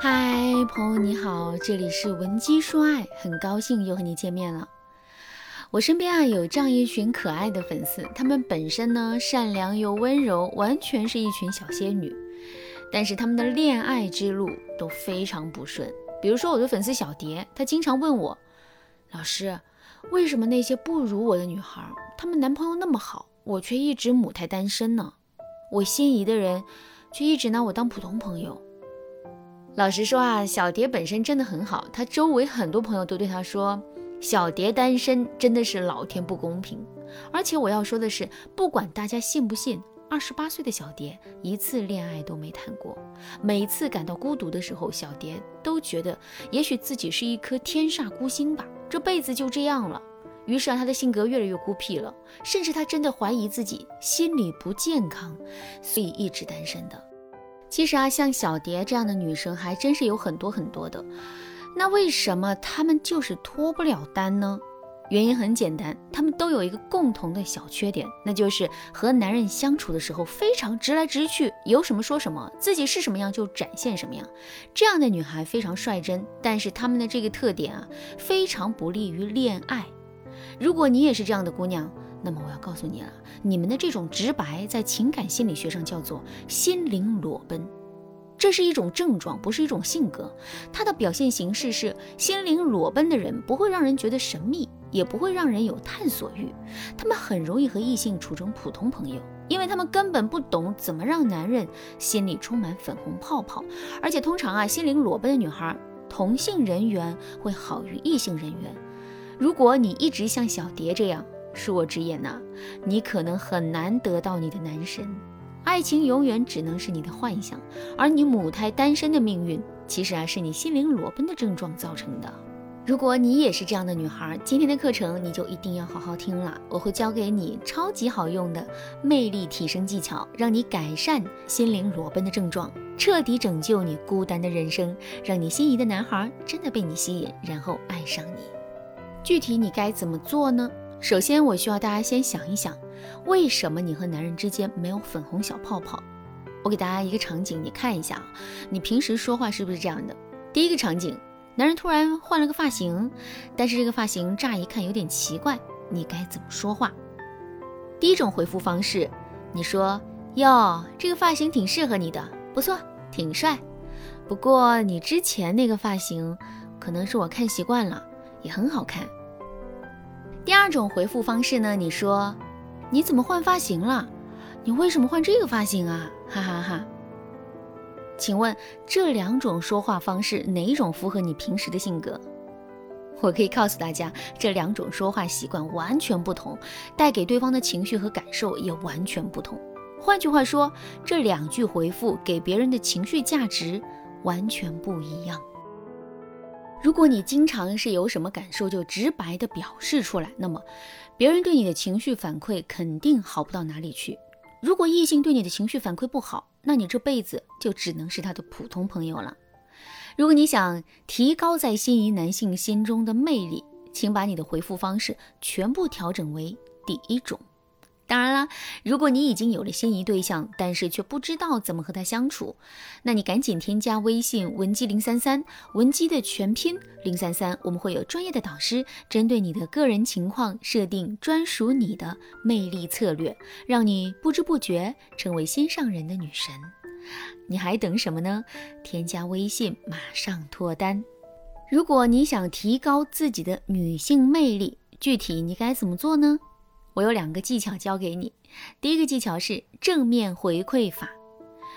嗨，朋友你好，这里是文姬说爱，很高兴又和你见面了。我身边啊有这样一群可爱的粉丝，他们本身呢善良又温柔，完全是一群小仙女，但是他们的恋爱之路都非常不顺。比如说我的粉丝小蝶，她经常问我，老师，为什么那些不如我的女孩，她们男朋友那么好，我却一直母胎单身呢？我心仪的人，却一直拿我当普通朋友。老实说啊，小蝶本身真的很好，她周围很多朋友都对她说。小蝶单身真的是老天不公平，而且我要说的是，不管大家信不信，二十八岁的小蝶一次恋爱都没谈过。每次感到孤独的时候，小蝶都觉得也许自己是一颗天煞孤星吧，这辈子就这样了。于是啊，她的性格越来越孤僻了，甚至她真的怀疑自己心理不健康，所以一直单身的。其实啊，像小蝶这样的女生还真是有很多很多的。那为什么她们就是脱不了单呢？原因很简单，她们都有一个共同的小缺点，那就是和男人相处的时候非常直来直去，有什么说什么，自己是什么样就展现什么样。这样的女孩非常率真，但是她们的这个特点啊，非常不利于恋爱。如果你也是这样的姑娘，那么我要告诉你了，你们的这种直白，在情感心理学上叫做心灵裸奔。这是一种症状，不是一种性格。它的表现形式是心灵裸奔的人，不会让人觉得神秘，也不会让人有探索欲。他们很容易和异性处成普通朋友，因为他们根本不懂怎么让男人心里充满粉红泡泡。而且通常啊，心灵裸奔的女孩，同性人缘会好于异性人缘。如果你一直像小蝶这样，恕我直言呐，你可能很难得到你的男神。爱情永远只能是你的幻想，而你母胎单身的命运，其实啊是你心灵裸奔的症状造成的。如果你也是这样的女孩，今天的课程你就一定要好好听了，我会教给你超级好用的魅力提升技巧，让你改善心灵裸奔的症状，彻底拯救你孤单的人生，让你心仪的男孩真的被你吸引，然后爱上你。具体你该怎么做呢？首先，我需要大家先想一想。为什么你和男人之间没有粉红小泡泡？我给大家一个场景，你看一下啊，你平时说话是不是这样的？第一个场景，男人突然换了个发型，但是这个发型乍一看有点奇怪，你该怎么说话？第一种回复方式，你说哟，这个发型挺适合你的，不错，挺帅。不过你之前那个发型，可能是我看习惯了，也很好看。第二种回复方式呢，你说。你怎么换发型了？你为什么换这个发型啊？哈哈哈！请问这两种说话方式哪一种符合你平时的性格？我可以告诉大家，这两种说话习惯完全不同，带给对方的情绪和感受也完全不同。换句话说，这两句回复给别人的情绪价值完全不一样。如果你经常是有什么感受就直白的表示出来，那么别人对你的情绪反馈肯定好不到哪里去。如果异性对你的情绪反馈不好，那你这辈子就只能是他的普通朋友了。如果你想提高在心仪男性心中的魅力，请把你的回复方式全部调整为第一种。当然了，如果你已经有了心仪对象，但是却不知道怎么和他相处，那你赶紧添加微信文姬零三三，文姬的全拼零三三，我们会有专业的导师针对你的个人情况设定专属你的魅力策略，让你不知不觉成为心上人的女神。你还等什么呢？添加微信，马上脱单。如果你想提高自己的女性魅力，具体你该怎么做呢？我有两个技巧教给你。第一个技巧是正面回馈法。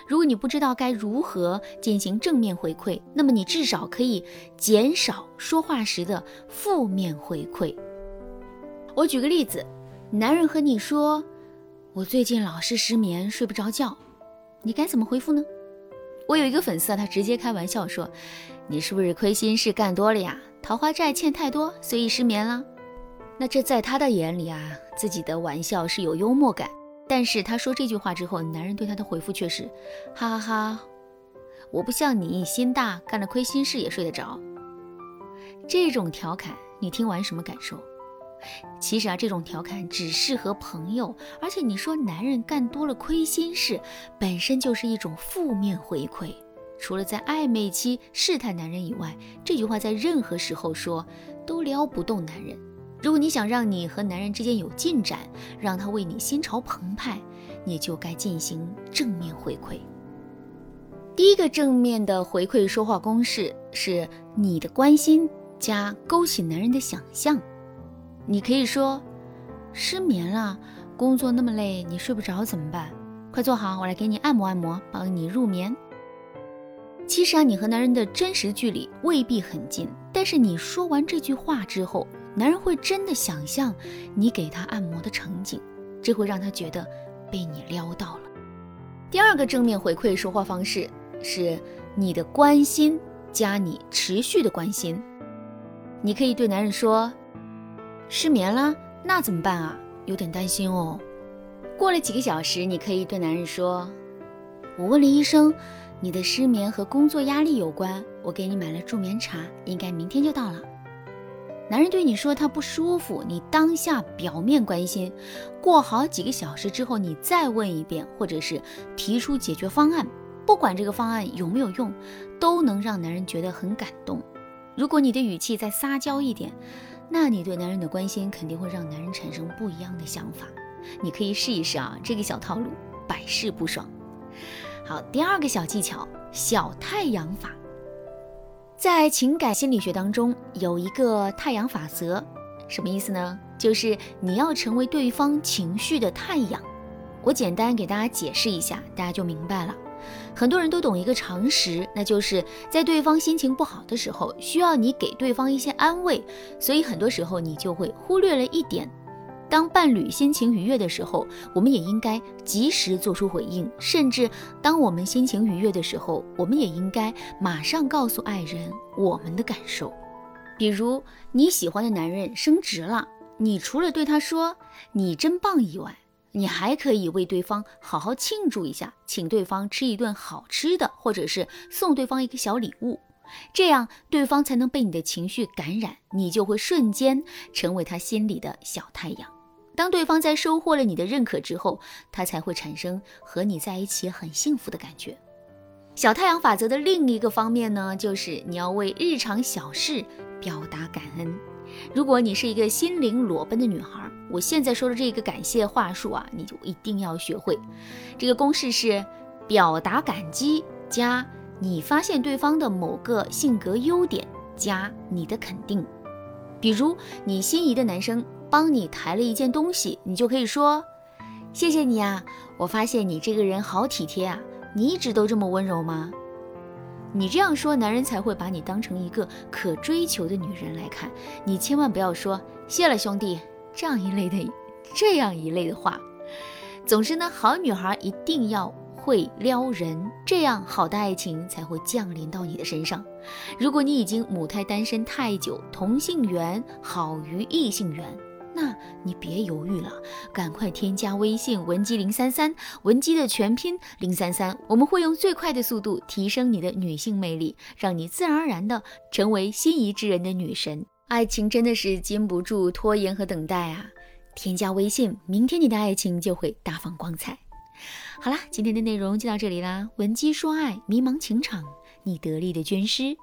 如果你不知道该如何进行正面回馈，那么你至少可以减少说话时的负面回馈。我举个例子，男人和你说：“我最近老是失眠，睡不着觉。”你该怎么回复呢？我有一个粉丝啊，他直接开玩笑说：“你是不是亏心事干多了呀？桃花债欠太多，所以失眠了。”那这在他的眼里啊，自己的玩笑是有幽默感，但是他说这句话之后，男人对他的回复却是，哈哈哈，我不像你心大，干了亏心事也睡得着。这种调侃你听完什么感受？其实啊，这种调侃只适合朋友，而且你说男人干多了亏心事，本身就是一种负面回馈。除了在暧昧期试探男人以外，这句话在任何时候说都撩不动男人。如果你想让你和男人之间有进展，让他为你心潮澎湃，你就该进行正面回馈。第一个正面的回馈说话公式是你的关心加勾起男人的想象。你可以说：“失眠了，工作那么累，你睡不着怎么办？快坐好，我来给你按摩按摩，帮你入眠。”其实啊，你和男人的真实距离未必很近，但是你说完这句话之后，男人会真的想象你给他按摩的场景，这会让他觉得被你撩到了。第二个正面回馈说话方式是你的关心加你持续的关心。你可以对男人说：“失眠了，那怎么办啊？有点担心哦。”过了几个小时，你可以对男人说：“我问了医生。”你的失眠和工作压力有关，我给你买了助眠茶，应该明天就到了。男人对你说他不舒服，你当下表面关心，过好几个小时之后，你再问一遍，或者是提出解决方案，不管这个方案有没有用，都能让男人觉得很感动。如果你的语气再撒娇一点，那你对男人的关心肯定会让男人产生不一样的想法。你可以试一试啊，这个小套路百试不爽。好，第二个小技巧，小太阳法。在情感心理学当中有一个太阳法则，什么意思呢？就是你要成为对方情绪的太阳。我简单给大家解释一下，大家就明白了。很多人都懂一个常识，那就是在对方心情不好的时候，需要你给对方一些安慰，所以很多时候你就会忽略了一点。当伴侣心情愉悦的时候，我们也应该及时做出回应；甚至当我们心情愉悦的时候，我们也应该马上告诉爱人我们的感受。比如你喜欢的男人升职了，你除了对他说“你真棒”以外，你还可以为对方好好庆祝一下，请对方吃一顿好吃的，或者是送对方一个小礼物，这样对方才能被你的情绪感染，你就会瞬间成为他心里的小太阳。当对方在收获了你的认可之后，他才会产生和你在一起很幸福的感觉。小太阳法则的另一个方面呢，就是你要为日常小事表达感恩。如果你是一个心灵裸奔的女孩，我现在说的这个感谢话术啊，你就一定要学会。这个公式是：表达感激加你发现对方的某个性格优点加你的肯定。比如你心仪的男生。帮你抬了一件东西，你就可以说：“谢谢你啊，我发现你这个人好体贴啊，你一直都这么温柔吗？”你这样说，男人才会把你当成一个可追求的女人来看。你千万不要说“谢了，兄弟”这样一类的这样一类的话。总之呢，好女孩一定要。会撩人，这样好的爱情才会降临到你的身上。如果你已经母胎单身太久，同性缘好于异性缘，那你别犹豫了，赶快添加微信文姬零三三，文姬的全拼零三三，我们会用最快的速度提升你的女性魅力，让你自然而然的成为心仪之人的女神。爱情真的是经不住拖延和等待啊！添加微信，明天你的爱情就会大放光彩。好啦，今天的内容就到这里啦。文姬说爱，迷茫情场，你得力的军师。